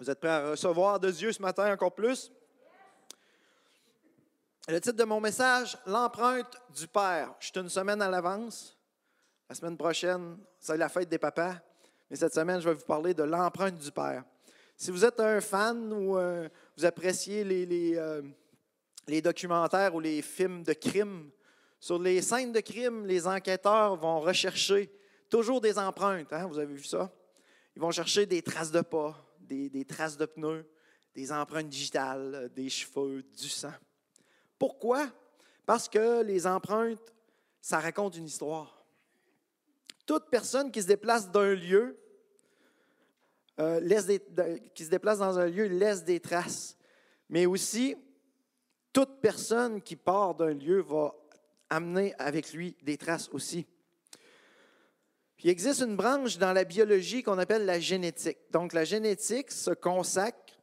Vous êtes prêts à recevoir de Dieu ce matin encore plus? Le titre de mon message, l'empreinte du Père. Je suis une semaine à l'avance. La semaine prochaine, c'est la fête des papas. Mais cette semaine, je vais vous parler de l'empreinte du Père. Si vous êtes un fan ou euh, vous appréciez les, euh, les, documentaires ou les films de crime, sur les scènes de crime, les enquêteurs vont rechercher toujours des empreintes. Hein? Vous avez vu ça? Ils vont chercher des traces de pas, des, traces de pneus, des empreintes digitales, des cheveux, du sang. Pourquoi? Parce que les empreintes, ça raconte une histoire. Toute personne qui se déplace d'un lieu, euh, laisse des, qui se déplace dans un lieu laisse des traces. Mais aussi, toute personne qui part d'un lieu va amener avec lui des traces aussi il existe une branche dans la biologie qu'on appelle la génétique. Donc, la génétique se consacre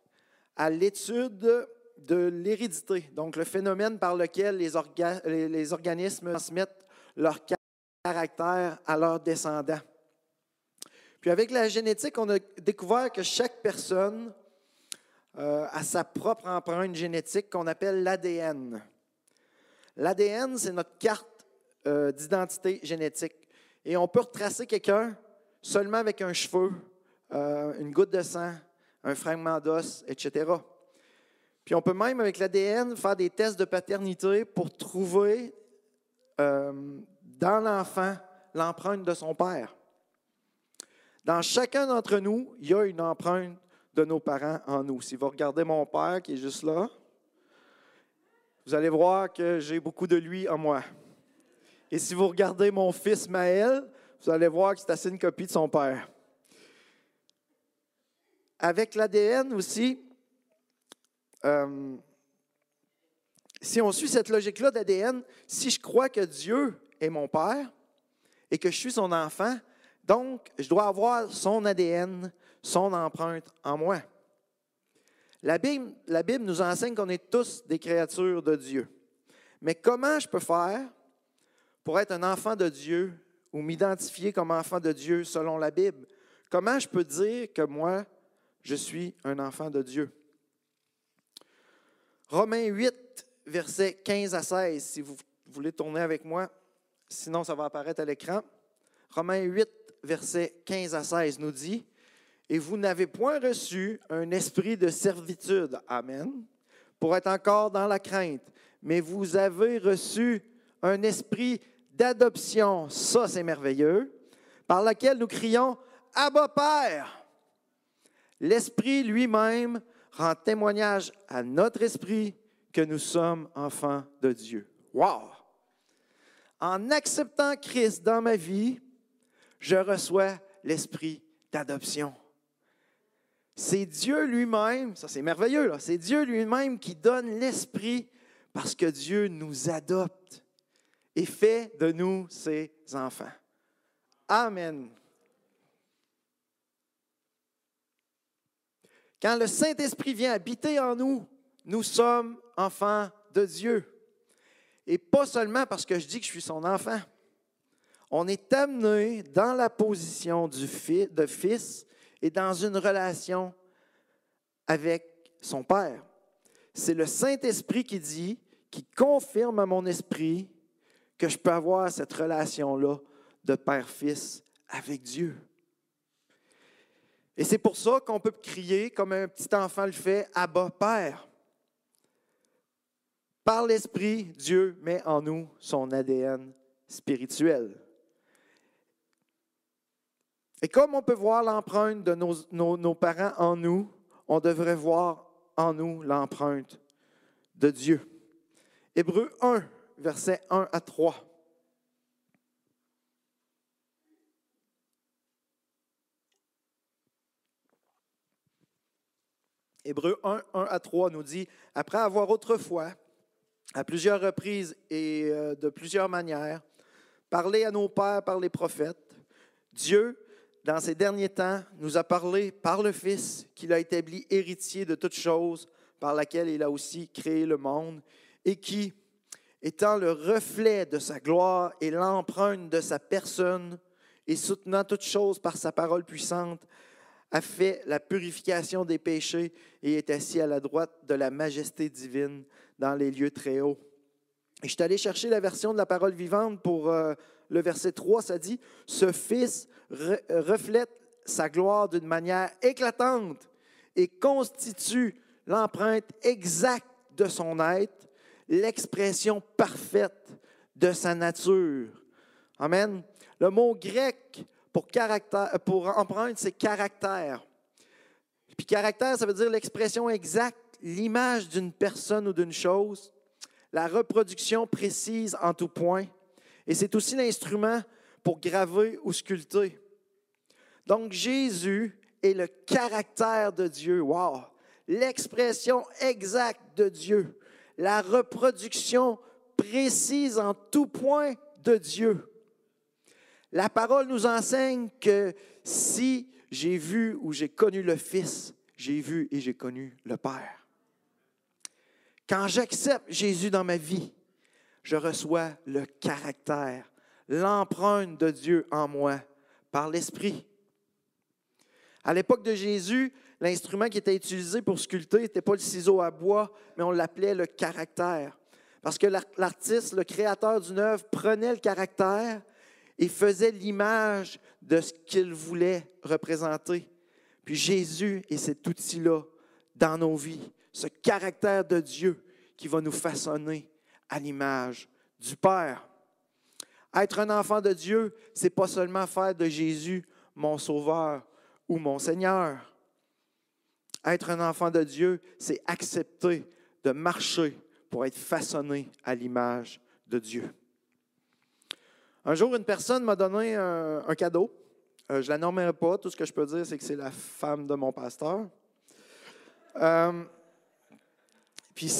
à l'étude de l'hérédité, donc le phénomène par lequel les, organismes transmettent leur caractère à leurs descendants. Puis avec la génétique, on a découvert que chaque personne euh, a sa propre empreinte génétique qu'on appelle l'ADN. L'ADN, c'est notre carte euh, d'identité génétique. Et on peut retracer quelqu'un seulement avec un cheveu, euh, une goutte de sang, un fragment d'os, etc. Puis on peut même, avec l'ADN, faire des tests de paternité pour trouver euh, dans l'enfant l'empreinte de son père. Dans chacun d'entre nous, il y a une empreinte de nos parents en nous. Si vous regardez mon père qui est juste là, vous allez voir que j'ai beaucoup de lui en moi. Et si vous regardez mon fils Maël, vous allez voir que c'est assez une copie de son père. Avec l'ADN aussi, euh, si on suit cette logique-là d'ADN, si je crois que Dieu est mon père et que je suis son enfant, donc je dois avoir son ADN, son empreinte en moi. La Bible, la Bible nous enseigne qu'on est tous des créatures de Dieu. Mais comment je peux faire pour être un enfant de Dieu ou m'identifier comme enfant de Dieu selon la Bible? Comment je peux dire que moi, je suis un enfant de Dieu? Romains 8, versets 15 à 16, si vous voulez tourner avec moi, sinon ça va apparaître à l'écran. Romains 8, versets 15 à 16 nous dit, Et vous n'avez point reçu un esprit de servitude, Amen, pour être encore dans la crainte, mais vous avez reçu un esprit d'adoption, ça c'est merveilleux, par laquelle nous crions Abba Père. L'Esprit lui-même rend témoignage à notre esprit que nous sommes enfants de Dieu. Wow! En acceptant Christ dans ma vie, je reçois l'esprit d'adoption. C'est Dieu lui-même, ça c'est merveilleux, c'est Dieu lui-même qui donne l'esprit parce que Dieu nous adopte et fait de nous ses enfants. Amen. Quand le Saint-Esprit vient habiter en nous, nous sommes enfants de Dieu. Et pas seulement parce que je dis que je suis son enfant. On est amené dans la position du de fils et dans une relation avec son Père. C'est le Saint-Esprit qui dit, qui confirme à mon esprit que je peux avoir cette relation-là de père-fils avec Dieu. Et c'est pour ça qu'on peut crier, comme un petit enfant le fait, Abba Père. Par l'Esprit, Dieu met en nous son ADN spirituel. Et comme on peut voir l'empreinte de nos, nos, parents en nous, on devrait voir en nous l'empreinte de Dieu. Hébreu 1, versets 1 à 3. Hébreu 1, 1 à 3 nous dit, après avoir autrefois, à plusieurs reprises et euh, de plusieurs manières, parlé à nos pères par les prophètes, Dieu, dans ces derniers temps, nous a parlé par le Fils qu'il a établi héritier de toutes choses, par laquelle il a aussi créé le monde, et qui, étant le reflet de sa gloire et l'empreinte de sa personne, et soutenant toutes choses par sa parole puissante, a fait la purification des péchés et est assis à la droite de la majesté divine dans les lieux très hauts. Et je suis allé chercher la version de la parole vivante pour euh, le verset 3, ça dit, Ce Fils reflète sa gloire d'une manière éclatante et constitue l'empreinte exacte de son être, l'expression parfaite de sa nature. Amen. Le mot grec pour, caractère, pour empreinte, c'est caractère. Puis caractère, ça veut dire l'expression exacte, l'image d'une personne ou d'une chose, la reproduction précise en tout point. Et c'est aussi l'instrument pour graver ou sculpter. Donc Jésus est le caractère de Dieu. Wow! L'expression exacte de Dieu. La reproduction précise en tout point de Dieu. La parole nous enseigne que si j'ai vu ou j'ai connu le Fils, j'ai vu et j'ai connu le Père. Quand j'accepte Jésus dans ma vie, je reçois le caractère, l'empreinte de Dieu en moi par l'Esprit. À l'époque de Jésus, l'instrument qui était utilisé pour sculpter n'était pas le ciseau à bois, mais on l'appelait le caractère. Parce que l'artiste, le créateur d'une œuvre, prenait le caractère et faisait l'image de ce qu'il voulait représenter. Puis Jésus est cet outil-là dans nos vies, ce caractère de Dieu qui va nous façonner à l'image du Père. Être un enfant de Dieu, c'est pas seulement faire de Jésus mon sauveur ou mon Seigneur. Être un enfant de Dieu, c'est accepter de marcher pour être façonné à l'image de Dieu. Un jour, une personne m'a donné un, cadeau. Euh, je ne la nommerai pas. Tout ce que je peux dire, c'est que c'est la femme de mon pasteur. Euh, puis,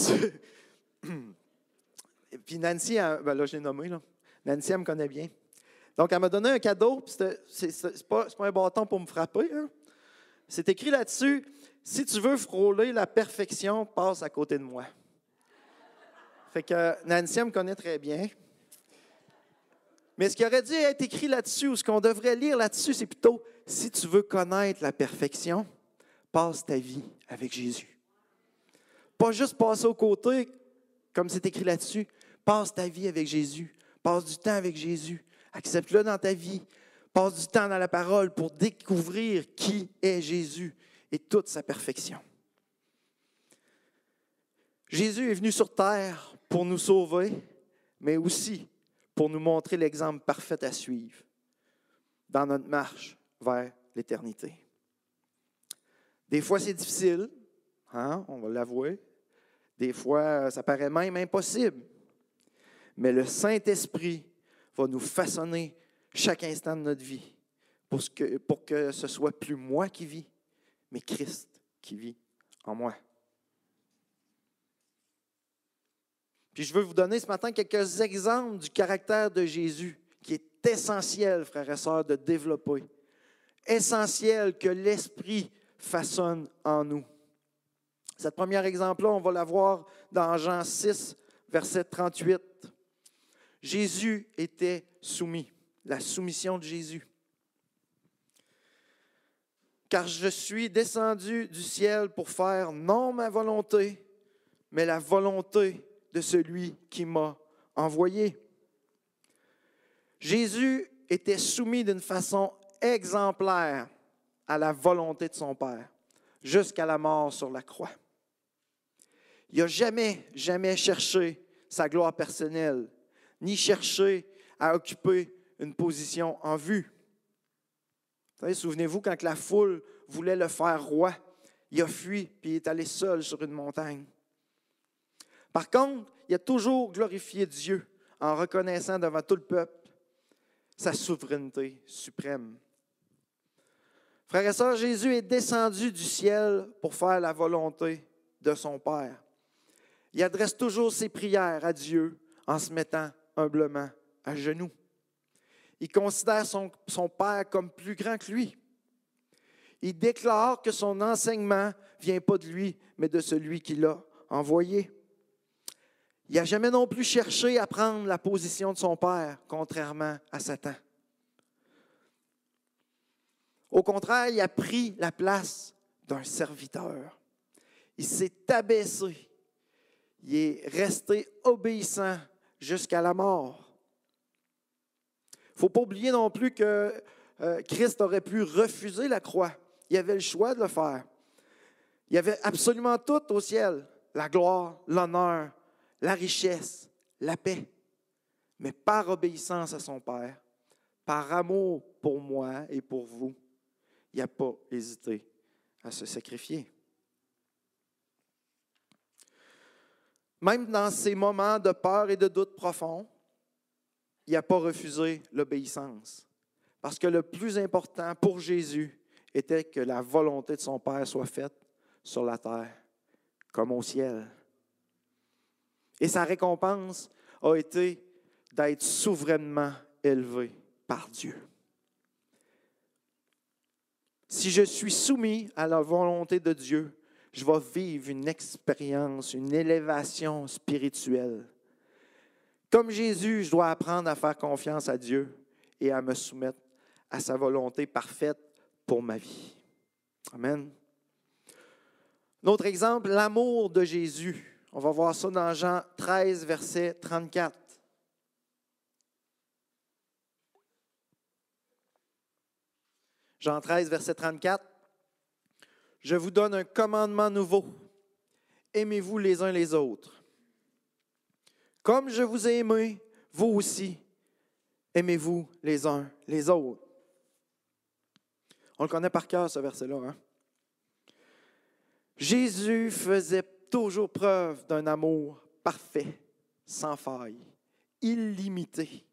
Nancy, ben là, je l'ai nommé. Là. Nancy, elle me connaît bien. Donc, elle m'a donné un cadeau. Ce n'est pas, pas, un bâton pour me frapper. Hein. C'est écrit là-dessus si tu veux frôler la perfection, passe à côté de moi. Fait que Nancy elle me connaît très bien. Mais ce qui aurait dû être écrit là-dessus, ou ce qu'on devrait lire là-dessus, c'est plutôt si tu veux connaître la perfection, passe ta vie avec Jésus. Pas juste passer au côté, comme c'est écrit là-dessus. Passe ta vie avec Jésus. Passe du temps avec Jésus. Accepte-le dans ta vie. Passe du temps dans la parole pour découvrir qui est Jésus et toute sa perfection. Jésus est venu sur terre pour nous sauver, mais aussi pour nous montrer l'exemple parfait à suivre dans notre marche vers l'éternité. Des fois, c'est difficile, hein, on va l'avouer. Des fois, ça paraît même impossible. Mais le Saint-Esprit va nous façonner chaque instant de notre vie pour que, pour que ce soit plus moi qui vis, mais Christ qui vit en moi. Puis je veux vous donner ce matin quelques exemples du caractère de Jésus qui est essentiel, frères et sœurs, de développer. Essentiel que l'Esprit façonne en nous. Cette premier exemple-là, on va la voir dans Jean 6, verset 38. Jésus était soumis, la soumission de Jésus. Car je suis descendu du ciel pour faire non ma volonté, mais la volonté de celui qui m'a envoyé. Jésus était soumis d'une façon exemplaire à la volonté de son Père, jusqu'à la mort sur la croix. Il n'a jamais, jamais cherché sa gloire personnelle, ni cherché à occuper une position en vue. Souvenez-vous, quand la foule voulait le faire roi, il a fui, puis il est allé seul sur une montagne. Par contre, il a toujours glorifié Dieu en reconnaissant devant tout le peuple sa souveraineté suprême. Frères et sœurs, Jésus est descendu du ciel pour faire la volonté de son Père. Il adresse toujours ses prières à Dieu en se mettant humblement à genoux. Il considère son, Père comme plus grand que lui. Il déclare que son enseignement ne vient pas de lui, mais de celui qui l'a envoyé. Il n'a jamais non plus cherché à prendre la position de son père, contrairement à Satan. Au contraire, il a pris la place d'un serviteur. Il s'est abaissé. Il est resté obéissant jusqu'à la mort. Faut pas oublier non plus que euh, Christ aurait pu refuser la croix. Il avait le choix de le faire. Il y avait absolument tout au ciel, la gloire, l'honneur, la richesse, la paix. Mais par obéissance à son Père, par amour pour moi et pour vous, il n'a pas hésité à se sacrifier. Même dans ces moments de peur et de doute profond, il n'a pas refusé l'obéissance. Parce que le plus important pour Jésus était que la volonté de son Père soit faite sur la terre comme au ciel. Et sa récompense a été d'être souverainement élevé par Dieu. Si je suis soumis à la volonté de Dieu, je vais vivre une expérience, une élévation spirituelle. Comme Jésus, je dois apprendre à faire confiance à Dieu et à me soumettre à sa volonté parfaite pour ma vie. Amen. Notre exemple, l'amour de Jésus. On va voir ça dans Jean 13, verset 34. Jean 13, verset 34. Je vous donne un commandement nouveau. Aimez-vous les uns les autres. Comme je vous ai aimé, vous aussi, aimez-vous les uns les autres. On le connaît par cœur, ce verset-là. Hein? Jésus faisait toujours preuve d'un amour parfait, sans faille, illimité.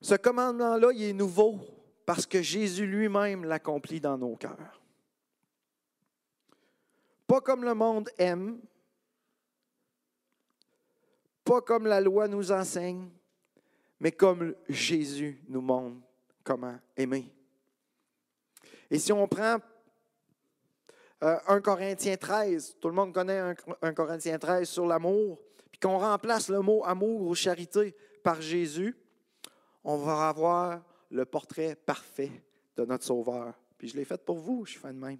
Ce commandement-là, il est nouveau parce que Jésus lui-même l'accomplit dans nos cœurs. Pas comme le monde aime, pas comme la loi nous enseigne, mais comme Jésus nous montre comment aimer. Et si on prend 1 euh, Corinthiens 13, tout le monde connaît 1 Corinthiens 13 sur l'amour, puis qu'on remplace le mot amour ou charité par Jésus, on va avoir le portrait parfait de notre Sauveur. Puis je l'ai fait pour vous, je suis fan de même.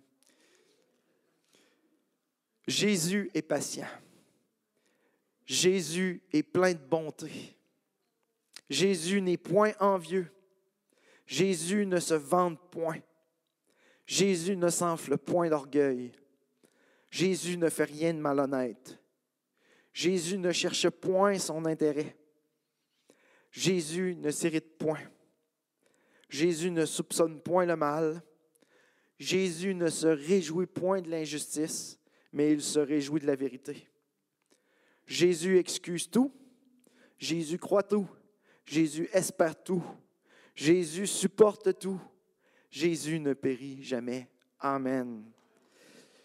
Jésus est patient. Jésus est plein de bonté. Jésus n'est point envieux. Jésus ne se vante point. Jésus ne s'enfle point d'orgueil. Jésus ne fait rien de malhonnête. Jésus ne cherche point son intérêt. Jésus ne s'irrite point. Jésus ne soupçonne point le mal. Jésus ne se réjouit point de l'injustice, mais il se réjouit de la vérité. Jésus excuse tout. Jésus croit tout. Jésus espère tout. Jésus supporte tout. Jésus ne périt jamais. Amen.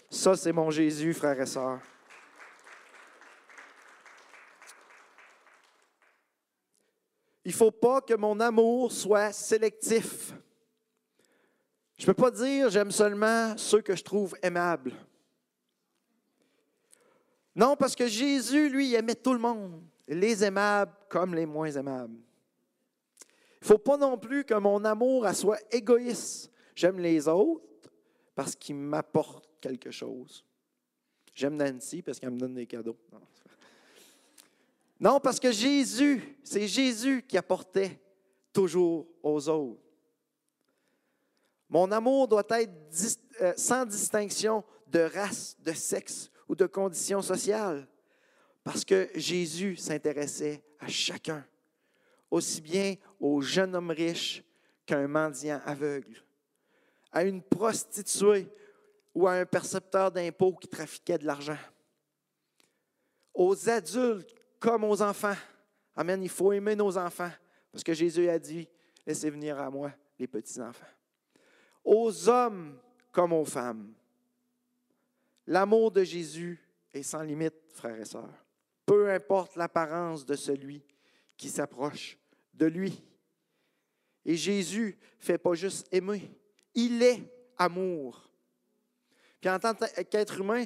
Ça, c'est mon Jésus, frères et sœurs. Il ne faut pas que mon amour soit sélectif. Je ne peux pas dire j'aime seulement ceux que je trouve aimables. Non, parce que Jésus, lui, aimait tout le monde, les aimables comme les moins aimables. Il ne faut pas non plus que mon amour soit égoïste. J'aime les autres parce qu'ils m'apportent quelque chose. J'aime Nancy parce qu'elle me donne des cadeaux. Non, parce que Jésus, c'est Jésus qui apportait toujours aux autres. Mon amour doit être euh, sans distinction de race, de sexe ou de condition sociale, parce que Jésus s'intéressait à chacun, aussi bien au jeune homme riche qu'un mendiant aveugle, à une prostituée ou à un percepteur d'impôts qui trafiquait de l'argent, aux adultes comme aux enfants. Amen. Il faut aimer nos enfants. Parce que Jésus a dit, laissez venir à moi les petits-enfants. Aux hommes comme aux femmes. L'amour de Jésus est sans limite, frères et sœurs. Peu importe l'apparence de celui qui s'approche de lui. Et Jésus ne fait pas juste aimer, il est amour. Puis en tant qu'être humain,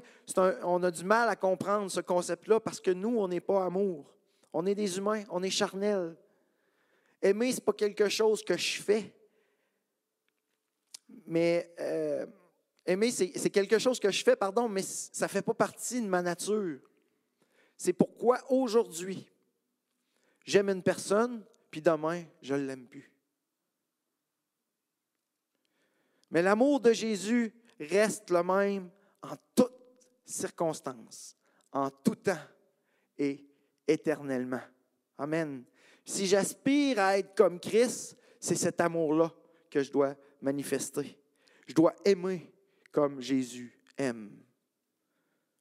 on a du mal à comprendre ce concept-là parce que nous, on n'est pas amour. On est des humains, on est charnels. Aimer, ce n'est pas quelque chose que je fais, mais euh, aimer, c'est quelque chose que je fais, pardon, mais ça ne fait pas partie de ma nature. C'est pourquoi aujourd'hui, j'aime une personne, puis demain, je ne l'aime plus. Mais l'amour de Jésus reste le même en toutes circonstances, en tout temps et éternellement. Amen. Si j'aspire à être comme Christ, c'est cet amour-là que je dois manifester. Je dois aimer comme Jésus aime.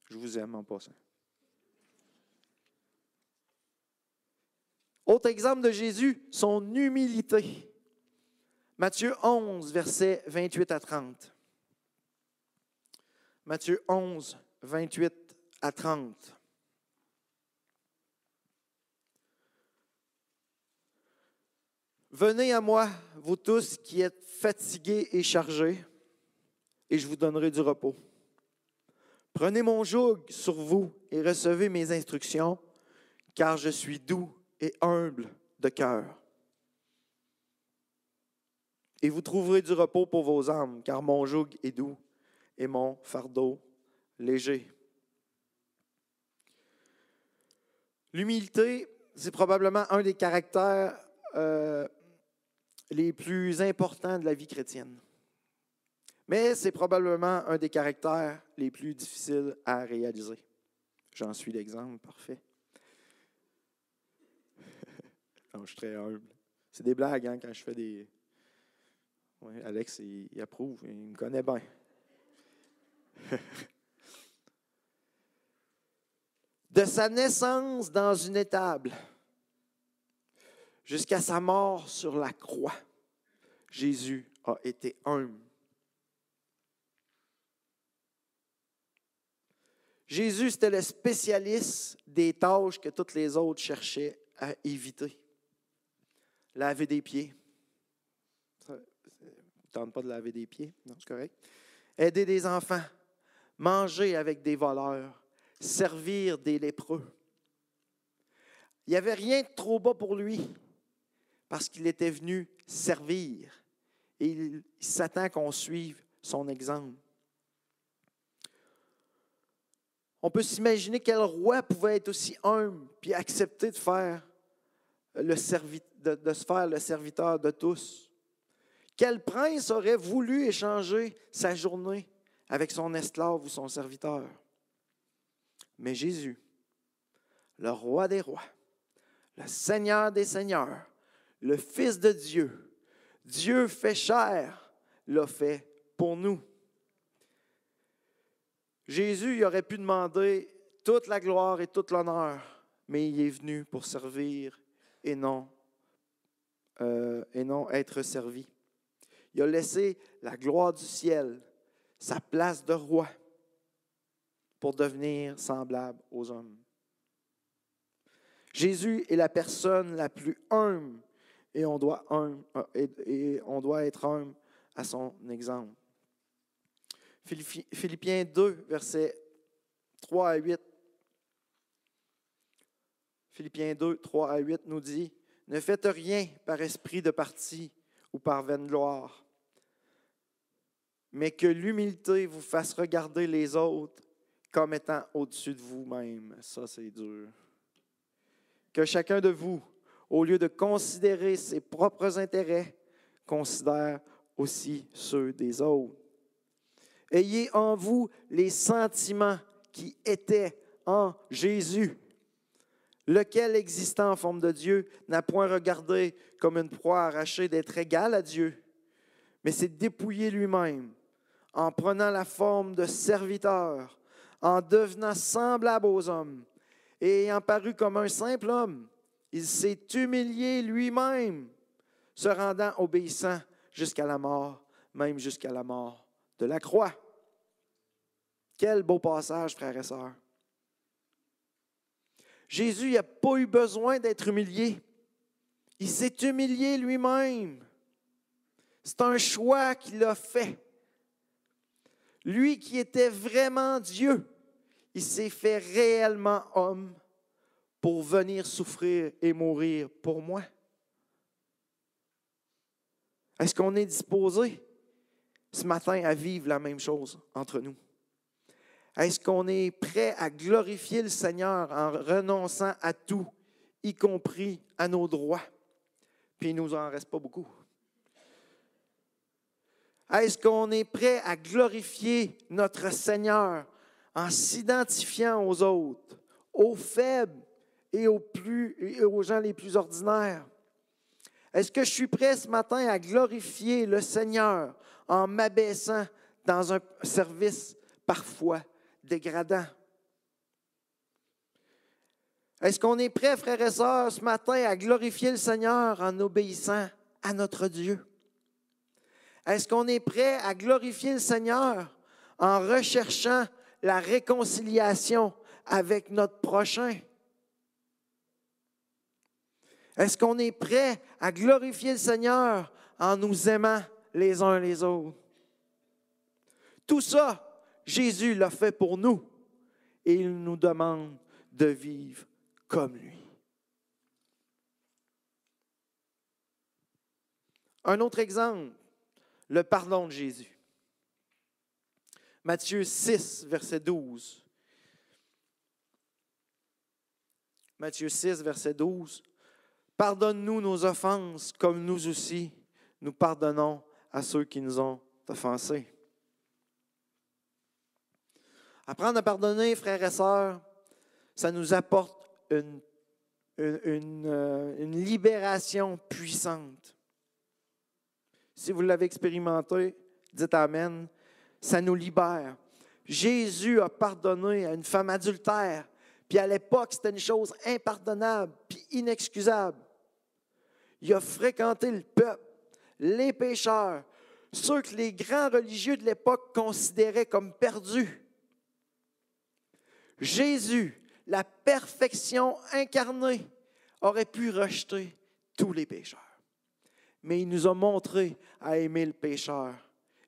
Je vous aime en passant. Autre exemple de Jésus, son humilité. Matthieu 11, versets 28 à 30. Matthieu 11, 28 à 30. Venez à moi, vous tous qui êtes fatigués et chargés, et je vous donnerai du repos. Prenez mon joug sur vous et recevez mes instructions, car je suis doux et humble de cœur. Et vous trouverez du repos pour vos âmes, car mon joug est doux et mon fardeau léger. L'humilité, c'est probablement un des caractères euh, les plus importants de la vie chrétienne. Mais c'est probablement un des caractères les plus difficiles à réaliser. J'en suis l'exemple parfait. je suis très humble. C'est des blagues hein, quand je fais des. Alex, il, il approuve, il me connaît bien. de sa naissance dans une étable jusqu'à sa mort sur la croix, Jésus a été humble. Jésus, c'était le spécialiste des tâches que toutes les autres cherchaient à éviter. Laver des pieds. Ça, ne tente pas de laver des pieds, non, c'est correct. Aider des enfants, manger avec des voleurs, servir des lépreux. Il n'y avait rien de trop bas pour lui parce qu'il était venu servir. Et il s'attend qu'on suive son exemple. On peut s'imaginer quel roi pouvait être aussi humble puis accepter de de se faire le serviteur de tous. Quel prince aurait voulu échanger sa journée avec son esclave ou son serviteur? Mais Jésus, le roi des rois, le Seigneur des seigneurs, le Fils de Dieu, Dieu fait chair, l'a fait pour nous. Jésus aurait pu demander toute la gloire et toute l'honneur, mais il est venu pour servir et non, euh, et non être servi. Il a laissé la gloire du ciel, sa place de roi, pour devenir semblable aux hommes. Jésus est la personne la plus humble et on doit, et on doit être humble à son exemple. Philippiens 2, versets 3 à 8. Philippiens 2, 3 à 8 nous dit, Ne faites rien par esprit de parti ou par vaine gloire, mais que l'humilité vous fasse regarder les autres comme étant au-dessus de vous-même. Ça, c'est dur. Que chacun de vous, au lieu de considérer ses propres intérêts, considère aussi ceux des autres. Ayez en vous les sentiments qui étaient en Jésus, lequel, existant en forme de Dieu, n'a point regardé comme une proie arrachée d'être égal à Dieu, mais s'est dépouillé lui-même en prenant la forme de serviteur, en devenant semblable aux hommes et ayant paru comme un simple homme. Il s'est humilié lui-même, se rendant obéissant jusqu'à la mort, même jusqu'à la mort de la croix. Quel beau passage, frères et sœurs. Jésus n'a pas eu besoin d'être humilié. Il s'est humilié lui-même. C'est un choix qu'il a fait. Lui qui était vraiment Dieu, il s'est fait réellement homme pour venir souffrir et mourir pour moi. Est-ce qu'on est disposé ce matin à vivre la même chose entre nous? Est-ce qu'on est prêt à glorifier le Seigneur en renonçant à tout, y compris à nos droits? Puis il ne nous en reste pas beaucoup. Est-ce qu'on est prêt à glorifier notre Seigneur en s'identifiant aux autres, aux faibles et aux, plus, et aux gens les plus ordinaires? Est-ce que je suis prêt ce matin à glorifier le Seigneur en m'abaissant dans un service parfois dégradant? Est-ce qu'on est prêt, frères et sœurs, ce matin à glorifier le Seigneur en obéissant à notre Dieu? Est-ce qu'on est prêt à glorifier le Seigneur en recherchant la réconciliation avec notre prochain? Est-ce qu'on est prêt à glorifier le Seigneur en nous aimant les uns les autres? Tout ça, Jésus l'a fait pour nous et il nous demande de vivre comme lui. Un autre exemple, le pardon de Jésus. Matthieu 6, verset 12. Matthieu 6, verset 12. Pardonne-nous nos offenses comme nous aussi, nous pardonnons à ceux qui nous ont offensés. Apprendre à pardonner, frères et sœurs, ça nous apporte euh, une, libération puissante. Si vous l'avez expérimenté, dites Amen, ça nous libère. Jésus a pardonné à une femme adultère, puis à l'époque, c'était une chose impardonnable, puis inexcusable. Il a fréquenté le peuple, les pécheurs, ceux que les grands religieux de l'époque considéraient comme perdus. Jésus, la perfection incarnée, aurait pu rejeter tous les pécheurs. Mais il nous a montré à aimer le pécheur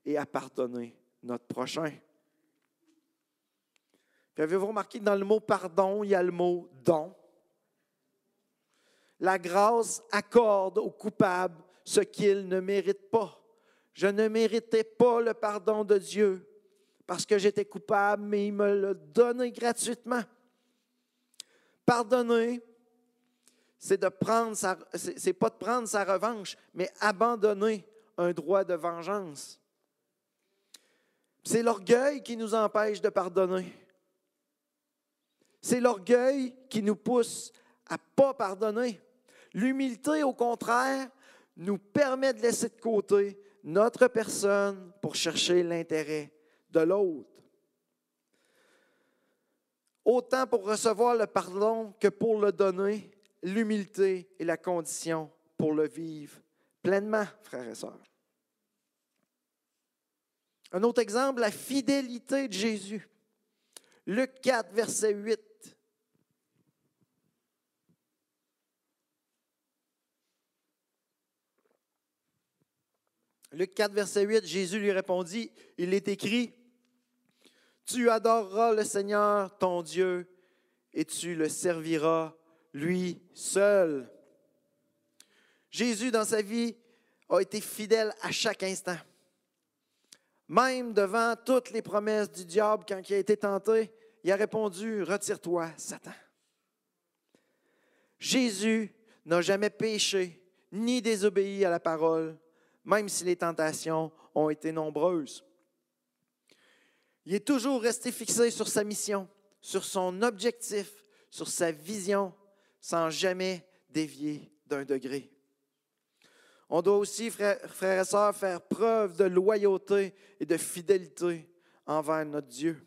et à pardonner notre prochain. avez-vous remarqué que dans le mot pardon, il y a le mot don? La grâce accorde au coupable ce qu'il ne mérite pas. Je ne méritais pas le pardon de Dieu parce que j'étais coupable, mais il me l'a donné gratuitement. Pardonner, c'est de c'est pas de prendre sa revanche, mais abandonner un droit de vengeance. C'est l'orgueil qui nous empêche de pardonner. C'est l'orgueil qui nous pousse à pas pardonner. L'humilité, au contraire, nous permet de laisser de côté notre personne pour chercher l'intérêt de l'autre. Autant pour recevoir le pardon que pour le donner, l'humilité est la condition pour le vivre pleinement, frères et sœurs. Un autre exemple, la fidélité de Jésus. Luc 4, verset 8. Luc 4, verset 8, Jésus lui répondit, il est écrit, Tu adoreras le Seigneur, ton Dieu, et tu le serviras lui seul. Jésus, dans sa vie, a été fidèle à chaque instant. Même devant toutes les promesses du diable quand il a été tenté, il a répondu, Retire-toi, Satan. Jésus n'a jamais péché ni désobéi à la parole même si les tentations ont été nombreuses. Il est toujours resté fixé sur sa mission, sur son objectif, sur sa vision, sans jamais dévier d'un degré. On doit aussi, frères et sœurs, faire preuve de loyauté et de fidélité envers notre Dieu.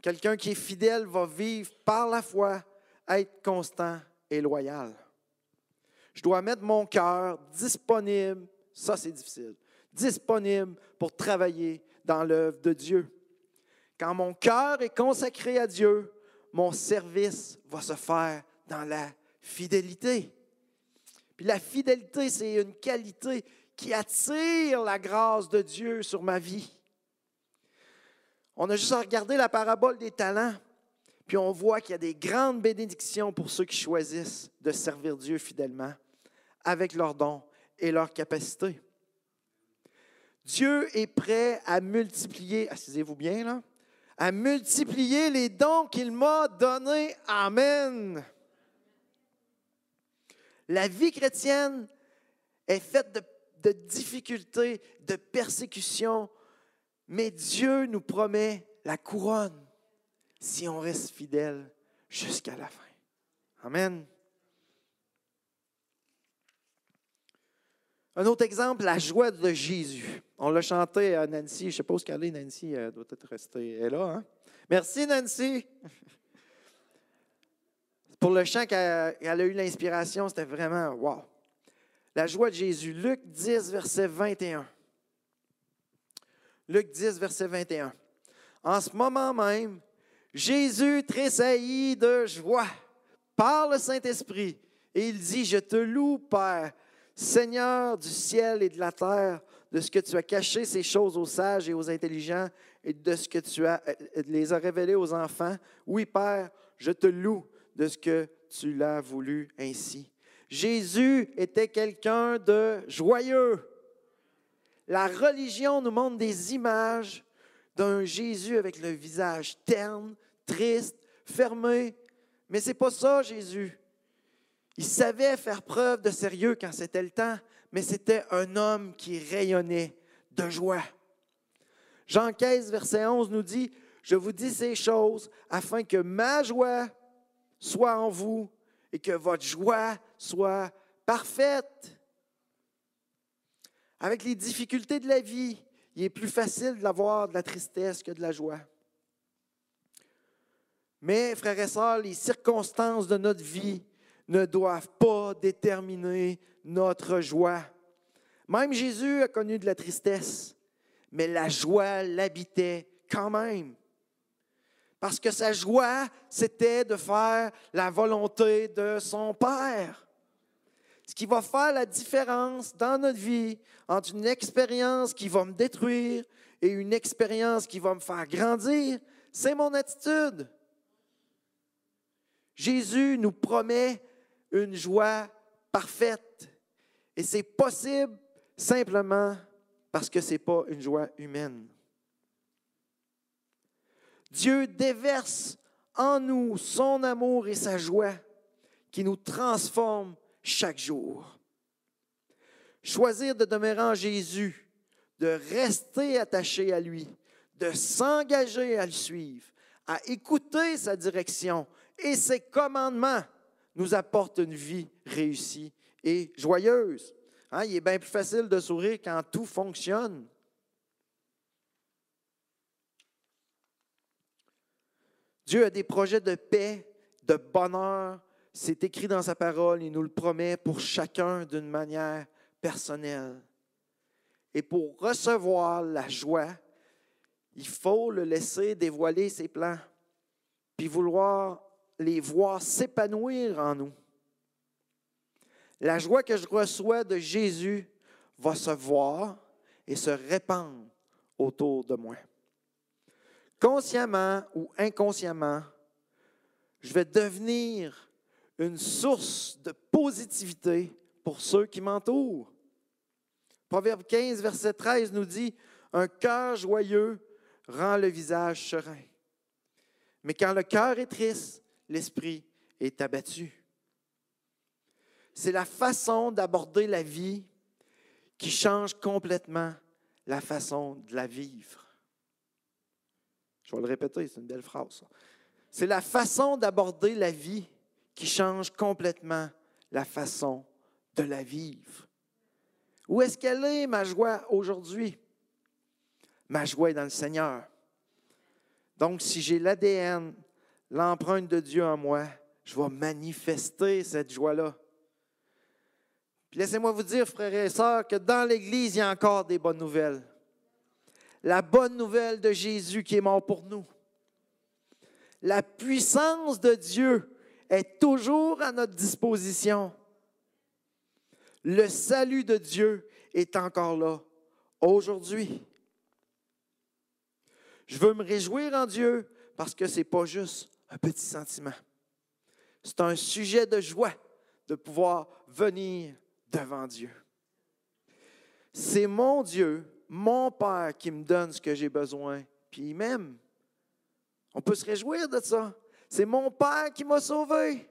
Quelqu'un qui est fidèle va vivre par la foi, être constant et loyal. Je dois mettre mon cœur disponible, ça c'est difficile, disponible pour travailler dans l'œuvre de Dieu. Quand mon cœur est consacré à Dieu, mon service va se faire dans la fidélité. Puis la fidélité, c'est une qualité qui attire la grâce de Dieu sur ma vie. On a juste à regarder la parabole des talents, puis on voit qu'il y a des grandes bénédictions pour ceux qui choisissent de servir Dieu fidèlement avec leurs dons et leurs capacités. Dieu est prêt à multiplier, assisez-vous bien là, à multiplier les dons qu'il m'a donnés. Amen. La vie chrétienne est faite de, difficultés, de persécutions, mais Dieu nous promet la couronne si on reste fidèle jusqu'à la fin. Amen. Un autre exemple, la joie de Jésus. On l'a chanté à Nancy. Je où qu'elle est, Nancy. Doit être restée. Elle est là. Hein? Merci, Nancy. Pour le chant qu'elle a eu l'inspiration, c'était vraiment wow. La joie de Jésus. Luc 10, verset 21. Luc 10, verset 21. En ce moment même, Jésus tressaillit de joie par le Saint-Esprit et il dit, je te loue, Père, Seigneur du ciel et de la terre, de ce que tu as caché ces choses aux sages et aux intelligents et de ce que tu as, euh, les as révélées aux enfants. Oui, Père, je te loue de ce que tu l'as voulu ainsi. Jésus était quelqu'un de joyeux. La religion nous montre des images d'un Jésus avec le visage terne, triste, fermé. Mais ce n'est pas ça, Jésus. Il savait faire preuve de sérieux quand c'était le temps, mais c'était un homme qui rayonnait de joie. Jean 15, verset 11 nous dit, Je vous dis ces choses afin que ma joie soit en vous et que votre joie soit parfaite. Avec les difficultés de la vie, il est plus facile d'avoir de la tristesse que de la joie. Mais, frères et sœurs, les circonstances de notre vie ne doivent pas déterminer notre joie. Même Jésus a connu de la tristesse, mais la joie l'habitait quand même. Parce que sa joie, c'était de faire la volonté de son Père. Ce qui va faire la différence dans notre vie entre une expérience qui va me détruire et une expérience qui va me faire grandir, c'est mon attitude. Jésus nous promet une joie parfaite. Et c'est possible simplement parce que ce n'est pas une joie humaine. Dieu déverse en nous son amour et sa joie qui nous transforment chaque jour. Choisir de demeurer en Jésus, de rester attaché à lui, de s'engager à le suivre, à écouter sa direction et ses commandements, nous apporte une vie réussie et joyeuse. Hein, il est bien plus facile de sourire quand tout fonctionne. Dieu a des projets de paix, de bonheur. C'est écrit dans sa parole, il nous le promet pour chacun d'une manière personnelle. Et pour recevoir la joie, il faut le laisser dévoiler ses plans, puis vouloir les voir s'épanouir en nous. La joie que je reçois de Jésus va se voir et se répandre autour de moi. Consciemment ou inconsciemment, je vais devenir une source de positivité pour ceux qui m'entourent. Proverbe 15, verset 13 nous dit, Un cœur joyeux rend le visage serein. Mais quand le cœur est triste, l'esprit est abattu. C'est la façon d'aborder la vie qui change complètement la façon de la vivre. Je vais le répéter, c'est une belle phrase. C'est la façon d'aborder la vie qui change complètement la façon de la vivre. Où est-ce qu'elle est, ma joie, aujourd'hui? Ma joie est dans le Seigneur. Donc, si j'ai l'ADN l'empreinte de Dieu en moi, je vais manifester cette joie-là. Puis laissez-moi vous dire, frères et sœurs, que dans l'Église, il y a encore des bonnes nouvelles. La bonne nouvelle de Jésus qui est mort pour nous. La puissance de Dieu est toujours à notre disposition. Le salut de Dieu est encore là aujourd'hui. Je veux me réjouir en Dieu parce que ce n'est pas juste un petit sentiment. C'est un sujet de joie de pouvoir venir devant Dieu. C'est mon Dieu mon Père qui me donne ce que j'ai besoin, puis il m'aime. On peut se réjouir de ça. C'est mon Père qui m'a sauvé.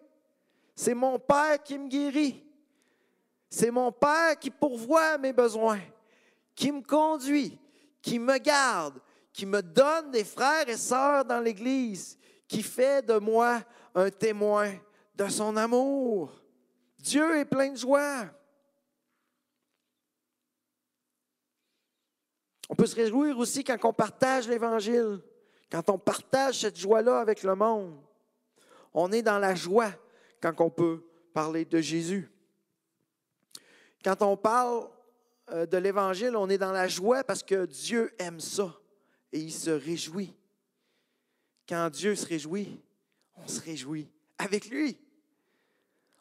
C'est mon Père qui me guérit. C'est mon Père qui pourvoit mes besoins, qui me conduit, qui me garde, qui me donne des frères et sœurs dans l'Église, qui fait de moi un témoin de son amour. Dieu est plein de joie. On peut se réjouir aussi quand on partage l'Évangile, quand on partage cette joie-là avec le monde. On est dans la joie quand on peut parler de Jésus. Quand on parle euh, de l'Évangile, on est dans la joie parce que Dieu aime ça et il se réjouit. Quand Dieu se réjouit, on se réjouit avec lui.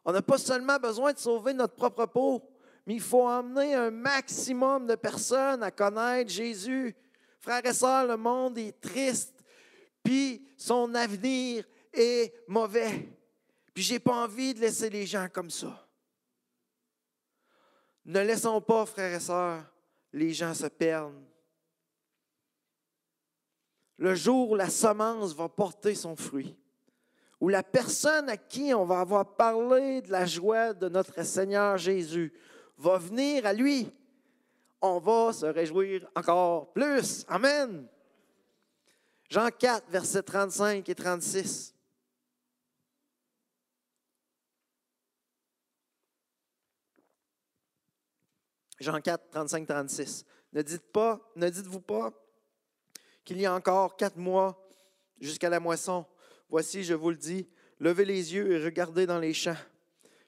On n'a pas seulement besoin de sauver notre propre peau, mais il faut emmener un maximum de personnes à connaître Jésus. Frères et sœurs, le monde est triste, puis son avenir est mauvais. Puis j'ai pas envie de laisser les gens comme ça. Ne laissons pas, frères et sœurs, les gens se perdre. Le jour où la semence va porter son fruit, où la personne à qui on va avoir parlé de la joie de notre Seigneur Jésus va venir à lui, on va se réjouir encore plus. Amen. Jean 4, versets 35 et 36. Jean 4, 35, 36. Ne dites pas, ne dites-vous pas qu'il y a encore quatre mois jusqu'à la moisson. Voici, je vous le dis, levez les yeux et regardez dans les champs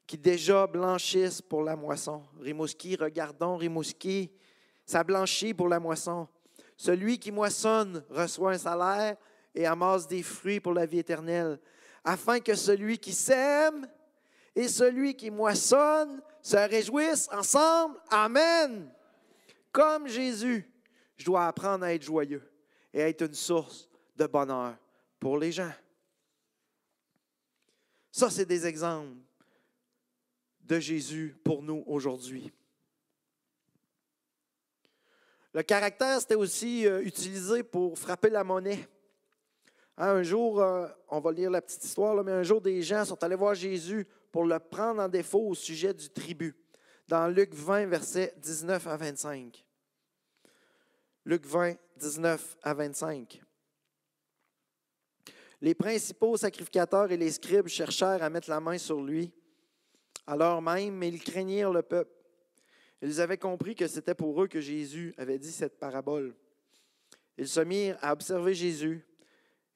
qui déjà blanchissent pour la moisson. Rimouski, regardons Rimouski, ça blanchit pour la moisson. Celui qui moissonne reçoit un salaire et amasse des fruits pour la vie éternelle, afin que celui qui sème et celui qui moissonne se réjouissent ensemble. Amen. Comme Jésus, je dois apprendre à être joyeux et être une source de bonheur pour les gens. Ça, c'est des exemples de Jésus pour nous aujourd'hui. Le caractère, c'était aussi euh, utilisé pour frapper la monnaie. Hein, un jour, euh, on va lire la petite histoire, mais un jour, des gens sont allés voir Jésus pour le prendre en défaut au sujet du tribut, dans Luc 20, versets 19 à 25. Luc 20, 19 à 25. Les principaux sacrificateurs et les scribes cherchèrent à mettre la main sur lui, alors même, mais ils craignirent le peuple. Ils avaient compris que c'était pour eux que Jésus avait dit cette parabole. Ils se mirent à observer Jésus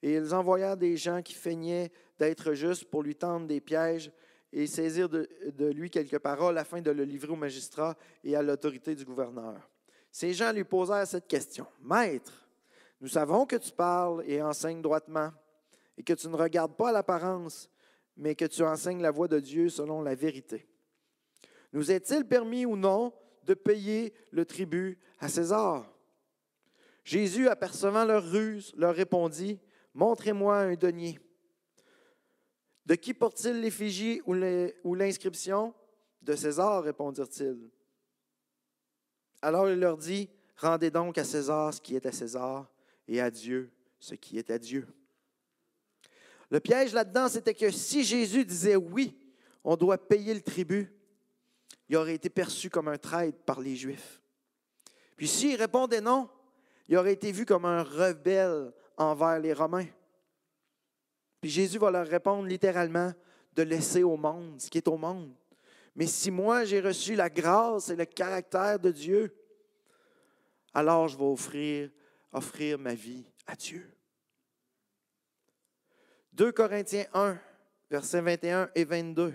et ils envoyèrent des gens qui feignaient d'être justes pour lui tendre des pièges et saisir de, lui quelques paroles afin de le livrer au magistrat et à l'autorité du gouverneur. Ces gens lui posèrent cette question. Maître, nous savons que tu parles et enseignes droitement et que tu ne regardes pas l'apparence, mais que tu enseignes la voie de Dieu selon la vérité. Nous est-il permis ou non de payer le tribut à César? Jésus, apercevant leur ruse, leur répondit, Montrez-moi un denier. De qui porte-t-il l'effigie ou l'inscription De César, répondirent-ils. Alors il leur dit, Rendez donc à César ce qui est à César et à Dieu ce qui est à Dieu. Le piège là-dedans, c'était que si Jésus disait oui, on doit payer le tribut, il aurait été perçu comme un traître par les Juifs. Puis s'il répondait non, il aurait été vu comme un rebelle envers les Romains. Puis Jésus va leur répondre littéralement de laisser au monde ce qui est au monde. Mais si moi j'ai reçu la grâce et le caractère de Dieu, alors je vais offrir, ma vie à Dieu. 2 Corinthiens 1, versets 21 et 22.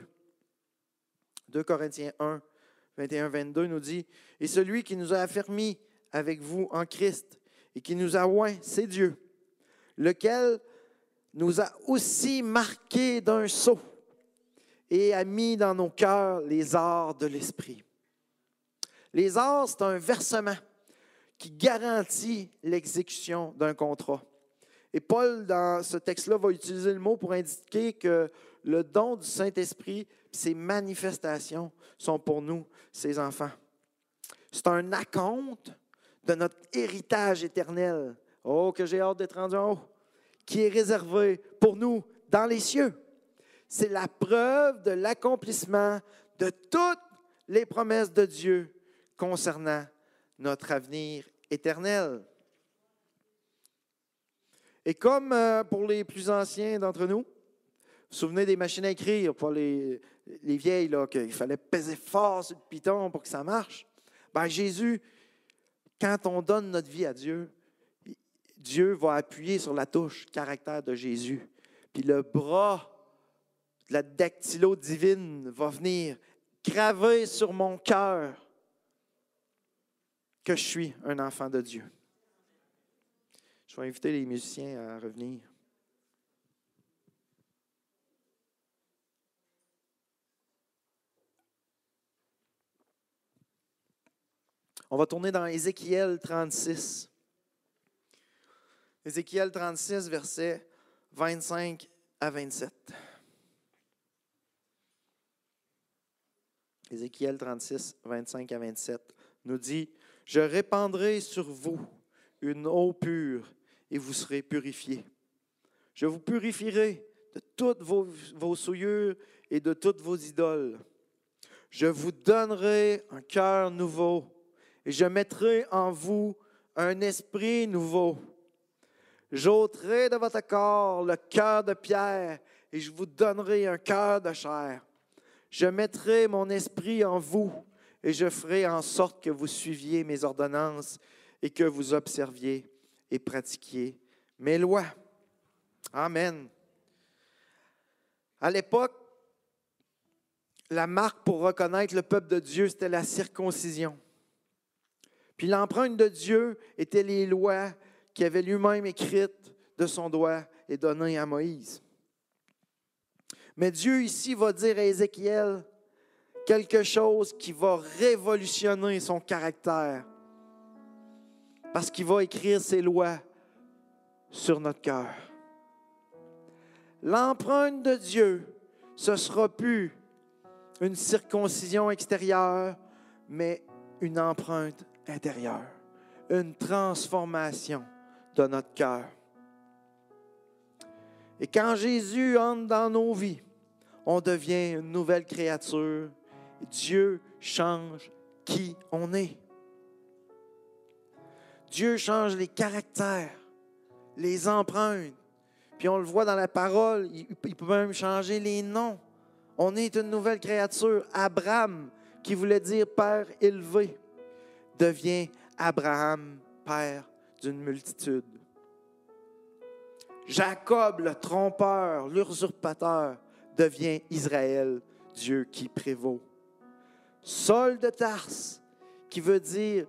2 Corinthiens 1, 21, 22 nous dit, Et celui qui nous a affermis avec vous en Christ et qui nous a oint, c'est Dieu, lequel nous a aussi marqués d'un sceau et a mis dans nos cœurs les arts de l'esprit. Les arts, c'est un versement qui garantit l'exécution d'un contrat. Et Paul, dans ce texte-là, va utiliser le mot pour indiquer que le don du Saint-Esprit, ses manifestations sont pour nous, ses enfants. C'est un acompte de notre héritage éternel. Oh, que j'ai hâte d'être rendu en haut, qui est réservé pour nous dans les cieux. C'est la preuve de l'accomplissement de toutes les promesses de Dieu concernant notre avenir éternel. Et comme euh, pour les plus anciens d'entre nous, vous vous souvenez des machines à écrire, pour les, les vieilles, qu'il fallait peser fort sur le piton pour que ça marche? Ben, Jésus, quand on donne notre vie à Dieu, Dieu va appuyer sur la touche caractère de Jésus. Puis le bras la dactylo divine va venir graver sur mon cœur que je suis un enfant de Dieu. Je vais inviter les musiciens à revenir. On va tourner dans Ézéchiel 36. Ézéchiel 36, versets 25 à 27. Ézéchiel 36, 25 à 27 nous dit, Je répandrai sur vous une eau pure et vous serez purifiés. Je vous purifierai de toutes vos, souillures et de toutes vos idoles. Je vous donnerai un cœur nouveau et je mettrai en vous un esprit nouveau. J'ôterai de votre corps le cœur de pierre et je vous donnerai un cœur de chair. Je mettrai mon esprit en vous et je ferai en sorte que vous suiviez mes ordonnances et que vous observiez et pratiquiez mes lois. Amen. À l'époque, la marque pour reconnaître le peuple de Dieu, c'était la circoncision. Puis l'empreinte de Dieu était les lois qu'il avait lui-même écrites de son doigt et données à Moïse. Mais Dieu ici va dire à Ézéchiel quelque chose qui va révolutionner son caractère. Parce qu'il va écrire ses lois sur notre cœur. L'empreinte de Dieu, ce sera plus une circoncision extérieure, mais une empreinte intérieure, une transformation de notre cœur. Et quand Jésus entre dans nos vies, on devient une nouvelle créature. Dieu change qui on est. Dieu change les caractères, les empreintes. Puis on le voit dans la parole, il, peut même changer les noms. On est une nouvelle créature. Abraham, qui voulait dire Père élevé, devient Abraham, Père d'une multitude. Jacob, le trompeur, l'usurpateur, devient Israël, Dieu qui prévaut. Saul de Tarse, qui veut dire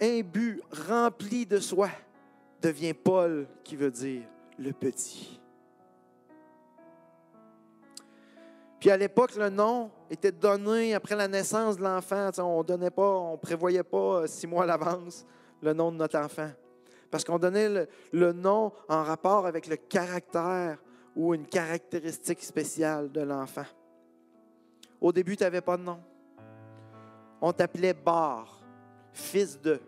imbu, rempli de soi, devient Paul, qui veut dire le petit. Puis à l'époque, le nom était donné après la naissance de l'enfant. On donnait pas, on prévoyait pas euh, six mois à l'avance le nom de notre enfant. Parce qu'on donnait le, nom en rapport avec le caractère ou une caractéristique spéciale de l'enfant. Au début, tu n'avais pas de nom. On t'appelait Bar, fils de.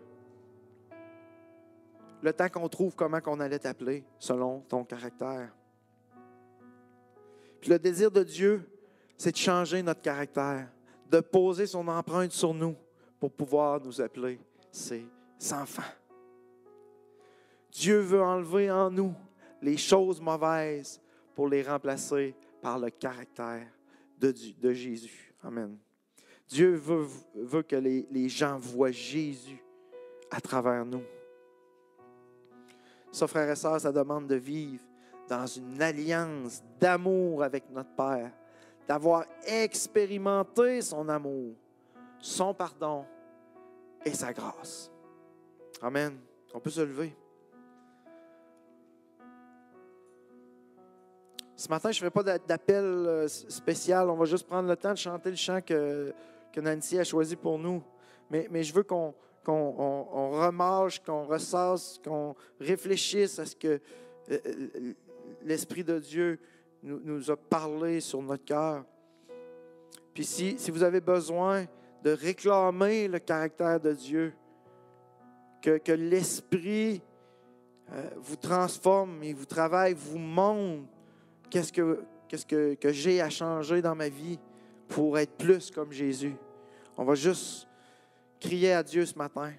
Le temps qu'on trouve comment qu'on allait t'appeler selon ton caractère. Puis le désir de Dieu, c'est de changer notre caractère, de poser son empreinte sur nous pour pouvoir nous appeler ses enfants. Dieu veut enlever en nous les choses mauvaises pour les remplacer par le caractère de, Jésus. Amen. Dieu veut, veut que les, les, gens voient Jésus à travers nous. Ça, frères et sœurs, ça demande de vivre dans une alliance d'amour avec notre Père, d'avoir expérimenté son amour, son pardon et sa grâce. Amen. On peut se lever. Ce matin, je ne ferai pas d'appel euh, spécial. On va juste prendre le temps de chanter le chant que, Nancy a choisi pour nous. Mais, je veux qu'on remarche, qu'on ressasse, qu'on réfléchisse à ce que euh, euh, l'Esprit de Dieu nous, a parlé sur notre cœur. Puis si, vous avez besoin de réclamer le caractère de Dieu, que, l'Esprit vous transforme et vous travaille, vous montre qu'est-ce que, qu'est-ce que, que j'ai à changer dans ma vie pour être plus comme Jésus? On va juste crier à Dieu ce matin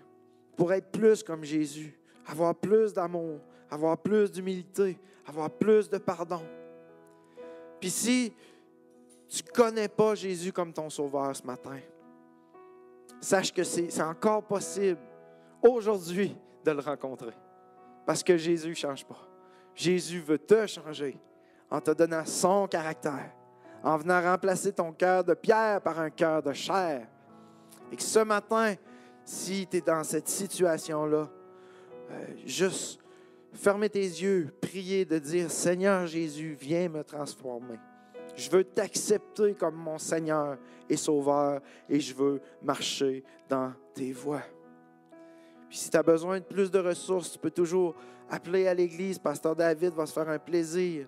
pour être plus comme Jésus, avoir plus d'amour, avoir plus d'humilité, avoir plus de pardon. Puis si tu ne connais pas Jésus comme ton sauveur ce matin, sache que c'est encore possible aujourd'hui de le rencontrer. Parce que Jésus ne change pas. Jésus veut te changer en te donnant son caractère, en venant remplacer ton cœur de pierre par un cœur de chair. Et que ce matin, si tu es dans cette situation-là, euh, juste fermer tes yeux, prier de dire, Seigneur Jésus, viens me transformer. Je veux t'accepter comme mon Seigneur et Sauveur et je veux marcher dans tes voies. Puis si tu as besoin de plus de ressources, tu peux toujours appeler à l'Église. Pasteur David va se faire un plaisir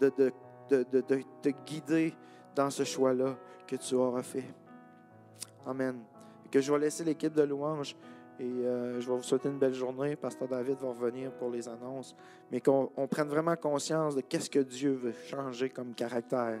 de, de, de, de te guider dans ce choix-là que tu auras fait. Amen. Que je vais laisser l'équipe de louanges et euh, je vais vous souhaiter une belle journée. Pasteur David va revenir pour les annonces. Mais qu'on prenne vraiment conscience de qu'est-ce que Dieu veut changer comme caractère.